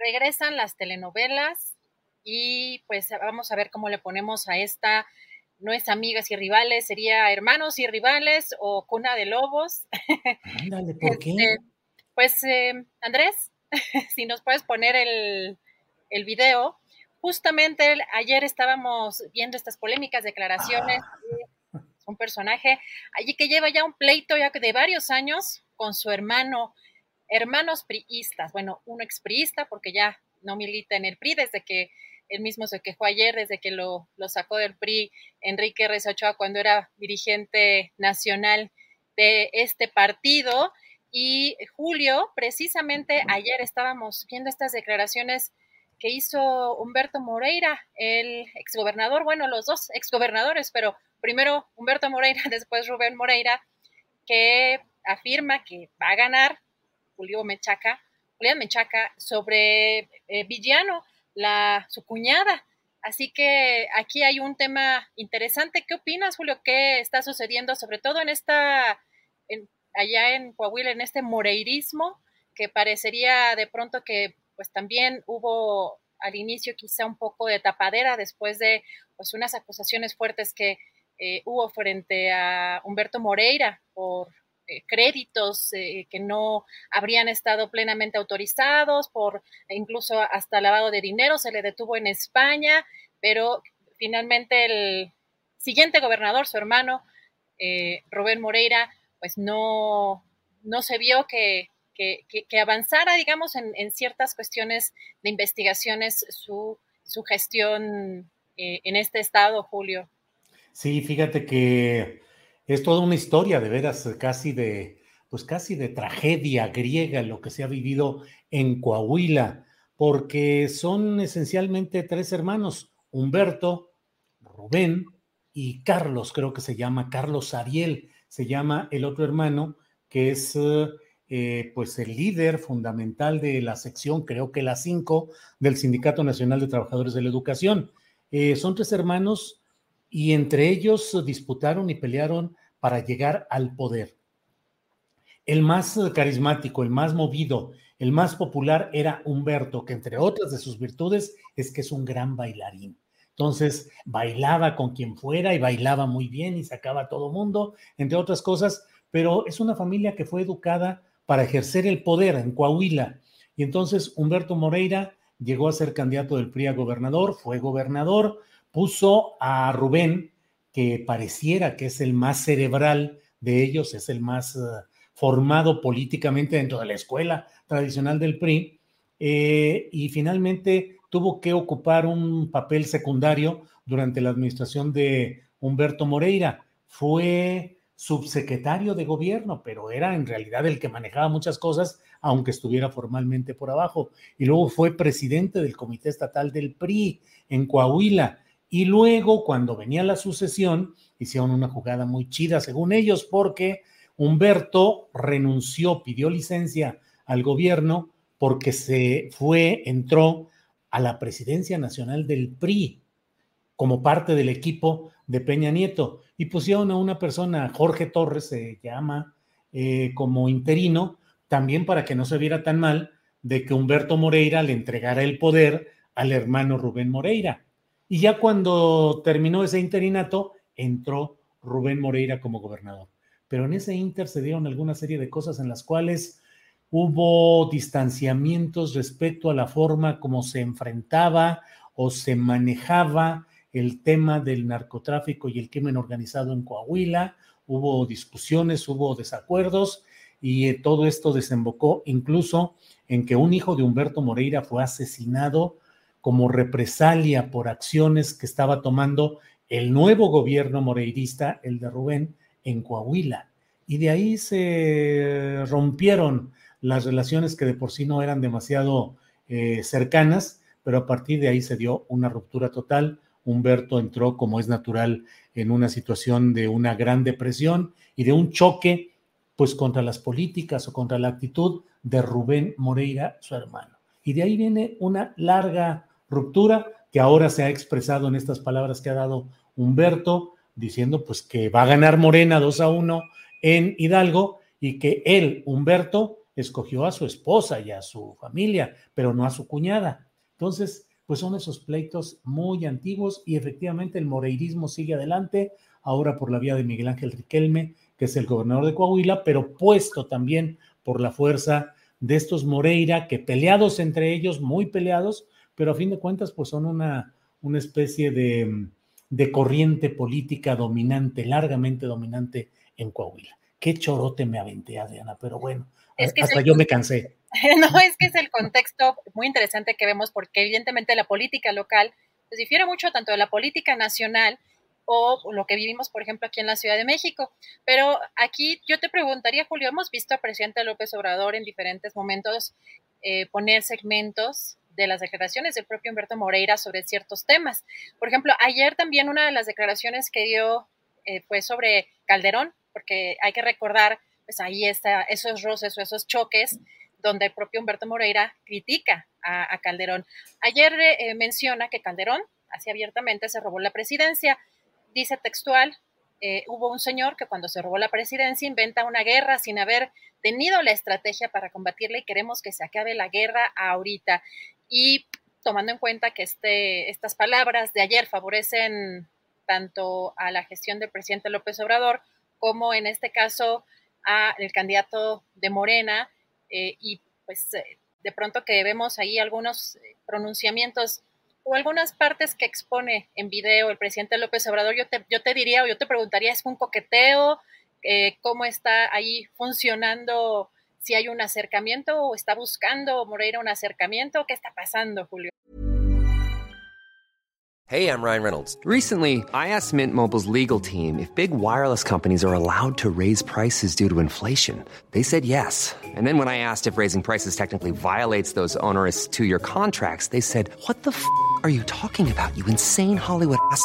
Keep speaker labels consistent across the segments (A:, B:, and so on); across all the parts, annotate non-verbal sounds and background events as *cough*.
A: Regresan las telenovelas y pues vamos a ver cómo le ponemos a esta, no es amigas y rivales, sería hermanos y rivales o cuna de lobos. *laughs*
B: Ándale, ¿por qué?
A: Este, pues eh, Andrés, *laughs* si nos puedes poner el, el video. Justamente ayer estábamos viendo estas polémicas declaraciones de un personaje allí que lleva ya un pleito ya de varios años con su hermano hermanos priistas, bueno, uno expriista porque ya no milita en el PRI desde que él mismo se quejó ayer, desde que lo, sacó del PRI Enrique R. Ochoa cuando era dirigente nacional de este partido. Y Julio, precisamente ayer estábamos viendo estas declaraciones que hizo Humberto Moreira, el exgobernador, bueno, los dos exgobernadores, pero primero Humberto Moreira, *laughs* después Rubén Moreira, que afirma que va a ganar Julio Mechaca, Julián Mechaca, sobre eh, Villano, la, su cuñada. Así que aquí hay un tema interesante. ¿Qué opinas, Julio? ¿Qué está sucediendo, sobre todo en esta, allá en Coahuila, en este moreirismo, que parecería de pronto que pues también hubo al inicio quizá un poco de tapadera después de pues unas acusaciones fuertes que eh, hubo frente a Humberto Moreira por créditos eh, que no habrían estado plenamente autorizados, por incluso hasta lavado de dinero, se le detuvo en España, pero finalmente el siguiente gobernador, su hermano, eh, Rubén Moreira, pues no, no se vio que, avanzara, digamos, en, ciertas cuestiones de investigaciones su, su gestión en este estado, Julio.
B: Sí, fíjate que es toda una historia de veras, casi de, pues casi de tragedia griega lo que se ha vivido en Coahuila, porque son esencialmente tres hermanos, Humberto, Rubén y Carlos, creo que se llama Carlos Ariel, se llama el otro hermano, que es eh, pues el líder fundamental de la sección, creo que la 5, del Sindicato Nacional de Trabajadores de la Educación. Eh, son tres hermanos y entre ellos disputaron y pelearon para llegar al poder. El más carismático, el más movido, el más popular era Humberto, que entre otras de sus virtudes es que es un gran bailarín. Entonces, bailaba con quien fuera y bailaba muy bien y sacaba a todo mundo, entre otras cosas, pero es una familia que fue educada para ejercer el poder en Coahuila. Y entonces Humberto Moreira llegó a ser candidato del PRI a gobernador, fue gobernador, puso a Rubén, que pareciera que es el más cerebral de ellos, es el más eh, formado políticamente dentro de la escuela tradicional del PRI, eh, y finalmente tuvo que ocupar un papel secundario durante la administración de Humberto Moreira. Fue subsecretario de gobierno, pero era en realidad el que manejaba muchas cosas, aunque estuviera formalmente por abajo. Y luego fue presidente del Comité Estatal del PRI en Coahuila y luego, cuando venía la sucesión, hicieron una jugada muy chida, según ellos, porque Humberto renunció, pidió licencia al gobierno porque se fue, entró a la presidencia nacional del PRI como parte del equipo de Peña Nieto y pusieron a una persona, Jorge Torres se llama, eh, como interino, también para que no se viera tan mal de que Humberto Moreira le entregara el poder al hermano Rubén Moreira. Y ya cuando terminó ese interinato, entró Rubén Moreira como gobernador. Pero en ese inter se dieron alguna serie de cosas en las cuales hubo distanciamientos respecto a la forma como se enfrentaba o se manejaba el tema del narcotráfico y el crimen organizado en Coahuila, hubo discusiones, hubo desacuerdos y eh, todo esto desembocó incluso en que un hijo de Humberto Moreira fue asesinado como represalia por acciones que estaba tomando el nuevo gobierno moreirista, el de Rubén, en Coahuila. Y de ahí se rompieron las relaciones que de por sí no eran demasiado eh, cercanas, pero a partir de ahí se dio una ruptura total. Humberto entró, como es natural, en una situación de una gran depresión y de un choque, pues contra las políticas o contra la actitud de Rubén Moreira, su hermano. Y de ahí viene una larga ruptura que ahora se ha expresado en estas palabras que ha dado Humberto, diciendo pues que va a ganar Morena 2 a 1 en Hidalgo y que él, Humberto, escogió a su esposa y a su familia, pero no a su cuñada. Entonces, pues son esos pleitos muy antiguos y efectivamente el moreirismo sigue adelante, ahora por la vía de Miguel Ángel Riquelme, que es el gobernador de Coahuila, pero puesto también por la fuerza de estos Moreira, que peleados entre ellos, muy peleados, pero a fin de cuentas, pues son una, una especie de, de corriente política dominante, largamente dominante en Coahuila. Qué chorote me aventé, Adriana, pero bueno, hasta yo me cansé. *laughs*
A: No, es que es el contexto muy interesante que vemos porque evidentemente la política local pues, difiere mucho tanto de la política nacional o lo que vivimos, por ejemplo, aquí en la Ciudad de México. Pero aquí yo te preguntaría, Julio, hemos visto al presidente López Obrador en diferentes momentos eh, poner segmentos de las declaraciones del propio Humberto Moreira sobre ciertos temas. Por ejemplo, ayer también una de las declaraciones que dio eh, fue sobre Calderón, porque hay que recordar, pues ahí está esos roces o esos choques donde el propio Humberto Moreira critica a, Calderón. Ayer eh, menciona que Calderón, así abiertamente, se robó la presidencia. Dice textual, eh, hubo un señor que cuando se robó la presidencia inventa una guerra sin haber tenido la estrategia para combatirla y queremos que se acabe la guerra ahorita. Y tomando en cuenta que este, estas palabras de ayer favorecen tanto a la gestión del presidente López Obrador como en este caso al candidato de Morena eh, y pues eh, de pronto que vemos ahí algunos eh, pronunciamientos o algunas partes que expone en video el presidente López Obrador, yo te, yo te diría o yo te preguntaría, ¿es un coqueteo? ¿Cómo está ahí funcionando si hay un acercamiento o está buscando Moreira un acercamiento. ¿Qué está pasando, Julio?
C: Hey, I'm Ryan Reynolds. Recently, I asked Mint Mobile's legal team if big wireless companies are allowed to raise prices due to inflation. They said yes. And then when I asked if raising prices technically violates those onerous two-year contracts, they said, "What the f*** are you talking about? You insane Hollywood ass."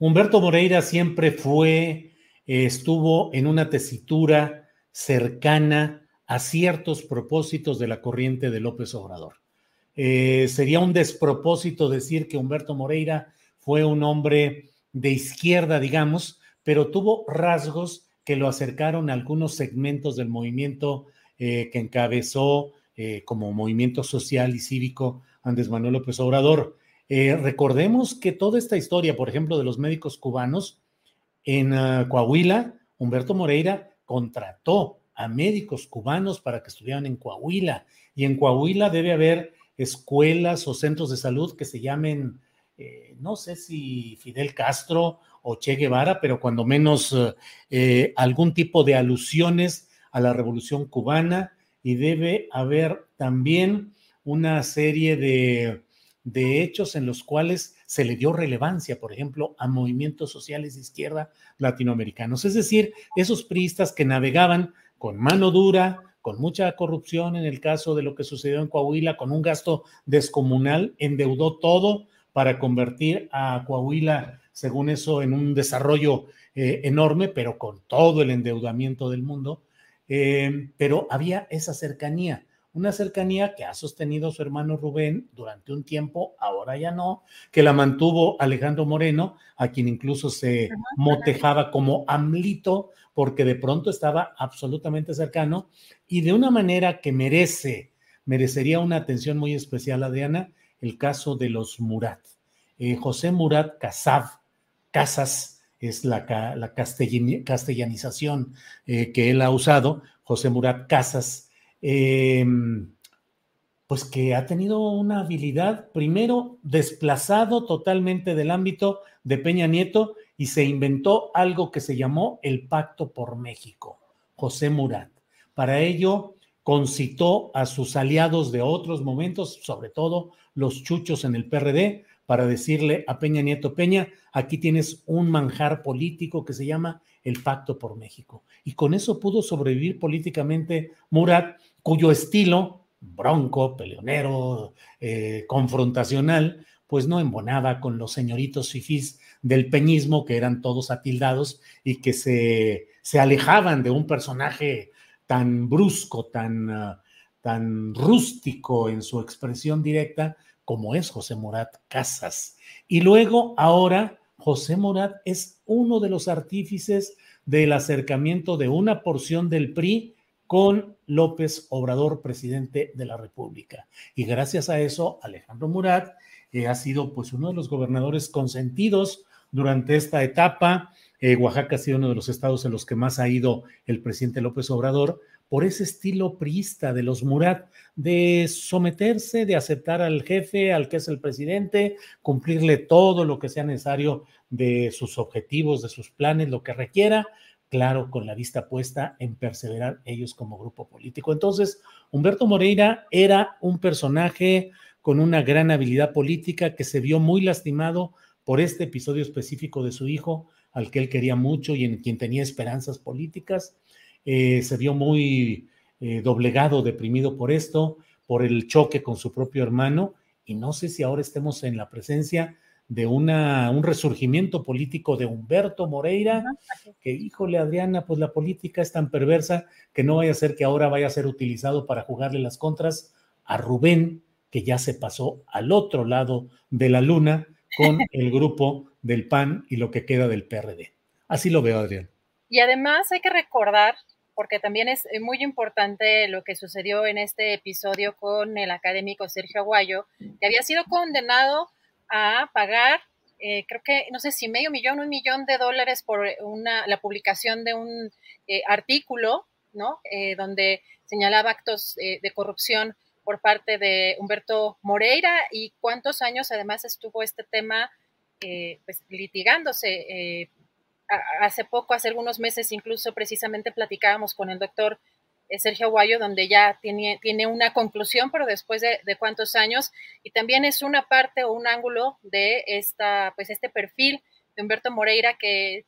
B: Humberto Moreira siempre fue, eh, estuvo en una tesitura cercana a ciertos propósitos de la corriente de López Obrador. Eh, sería un despropósito decir que Humberto Moreira fue un hombre de izquierda, digamos, pero tuvo rasgos que lo acercaron a algunos segmentos del movimiento eh, que encabezó como movimiento social y cívico Andrés Manuel López Obrador. Recordemos que toda esta historia, por ejemplo, de los médicos cubanos en uh, Coahuila, Humberto Moreira contrató a médicos cubanos para que estudiaran en Coahuila. Y en Coahuila debe haber escuelas o centros de salud que se llamen, eh, no sé si Fidel Castro o Che Guevara, pero cuando menos eh, algún tipo de alusiones a la revolución cubana y debe haber también una serie de, de hechos en los cuales se le dio relevancia, por ejemplo, a movimientos sociales de izquierda latinoamericanos. Es decir, esos priistas que navegaban con mano dura, con mucha corrupción en el caso de lo que sucedió en Coahuila, con un gasto descomunal, endeudó todo para convertir a Coahuila, según eso, en un desarrollo eh, enorme, pero con todo el endeudamiento del mundo. Eh, pero había esa cercanía, una cercanía que ha sostenido su hermano Rubén durante un tiempo, ahora ya no, que la mantuvo Alejandro Moreno, a quien incluso se motejaba como Amlito, porque de pronto estaba absolutamente cercano y de una manera que merece, merecería una atención muy especial, Adriana, el caso de los Murat. Eh, José Murat Casab, Casas, es la, la castellanización eh, que él ha usado, José Murat Casas, em, pues que ha tenido una habilidad, primero, desplazado totalmente del ámbito de Peña Nieto y se inventó algo que se llamó el Pacto por México, José Murat. Para ello, concitó a sus aliados de otros momentos, sobre todo los chuchos en el PRD, para decirle a Peña Nieto, Peña, aquí tienes un manjar político que se llama el Pacto por México. Y con eso pudo sobrevivir políticamente Murat, cuyo estilo, bronco, peleonero, eh, confrontacional, pues no embonaba con los señoritos fifís del peñismo, que eran todos atildados y que se, se alejaban de un personaje tan brusco, tan, tan rústico en su expresión directa como es José Morat Casas. Y luego, ahora, José Morat es uno de los artífices del acercamiento de una porción del PRI con López Obrador, presidente de la República. Y gracias a eso, Alejandro Murat ha sido pues uno de los gobernadores consentidos durante esta etapa. Eh, Oaxaca ha sido uno de los estados en los que más ha ido el presidente López Obrador por ese estilo priista de los Murat, de someterse, de aceptar al jefe, al que es el presidente, cumplirle todo lo que sea necesario de sus objetivos, de sus planes, lo que requiera, claro, con la vista puesta en perseverar ellos como grupo político. Entonces, Humberto Moreira era un personaje con una gran habilidad política que se vio muy lastimado por este episodio específico de su hijo, al que él quería mucho y en quien tenía esperanzas políticas. Eh, se vio muy eh, doblegado, deprimido por esto, por el choque con su propio hermano, y no sé si ahora estemos en la presencia de una, un resurgimiento político de Humberto Moreira, que híjole Adriana, pues la política es tan perversa que no vaya a ser que ahora vaya a ser utilizado para jugarle las contras a Rubén, que ya se pasó al otro lado de la luna con *laughs* el grupo del PAN y lo que queda del PRD. Así lo veo, Adrián.
A: Y además hay que recordar, porque también es muy importante lo que sucedió en este episodio con el académico Sergio Aguayo, que había sido condenado a pagar, eh, creo que, no sé si medio millón, un millón de dólares por una, la publicación de un eh, artículo, ¿no? Eh, donde señalaba actos de corrupción por parte de Humberto Moreira y cuántos años además estuvo este tema eh, pues, litigándose. Hace poco, hace algunos meses incluso precisamente platicábamos con el doctor eh, Sergio Aguayo, donde ya tiene, tiene una conclusión, pero después de, cuántos años, y también es una parte o un ángulo de esta, pues este perfil de Humberto Moreira que,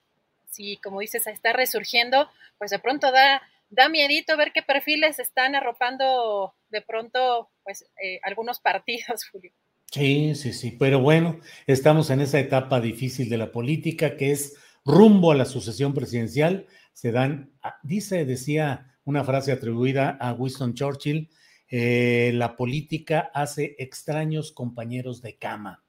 A: si como dices, está resurgiendo, pues de pronto da da miedito ver qué perfiles están arropando de pronto pues eh, algunos partidos, *laughs* Julio.
B: Sí, sí, sí, pero bueno, estamos en esa etapa difícil de la política que es rumbo a la sucesión presidencial. Se dan, dice, decía una frase atribuida a Winston Churchill, eh, la política hace extraños compañeros de cama.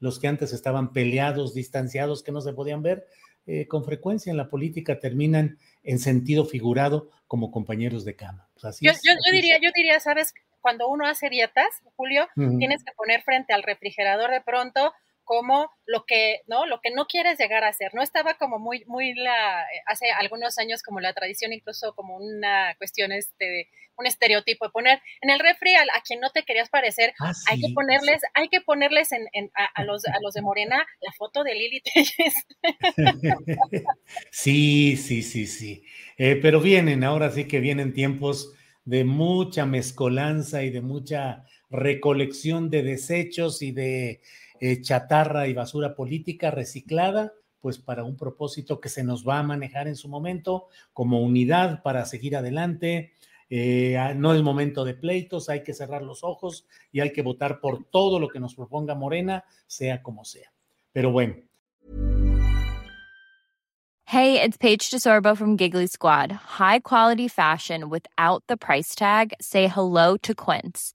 B: Los que antes estaban peleados, distanciados, que no se podían ver, eh, con frecuencia en la política terminan en sentido figurado como compañeros de cama.
A: Pues yo, diría, yo diría, sabes, cuando uno hace dietas, Julio, tienes que poner frente al refrigerador de pronto como lo que, ¿no? Lo que no quieres llegar a ser. No estaba como muy, muy la, hace algunos años como la tradición, incluso como una cuestión, este, un estereotipo de poner en el refri a, quien no te querías parecer, ah, hay que ponerles, hay que ponerles en, a, los, *laughs* a los de Morena la foto de Lili Telles. *laughs*
B: sí, sí, sí, sí. Eh, pero vienen, ahora sí que vienen tiempos de mucha mezcolanza y de mucha recolección de desechos y de eh, chatarra y basura política reciclada, pues para un propósito que se nos va a manejar en su momento como unidad para seguir adelante. Eh, ah, no es momento de pleitos, hay que cerrar los ojos y hay que votar por todo lo que nos proponga Morena, sea como sea. Pero bueno.
D: Hey, it's Paige DeSorbo from Giggly Squad. High quality fashion without the price tag. Say hello to Quince.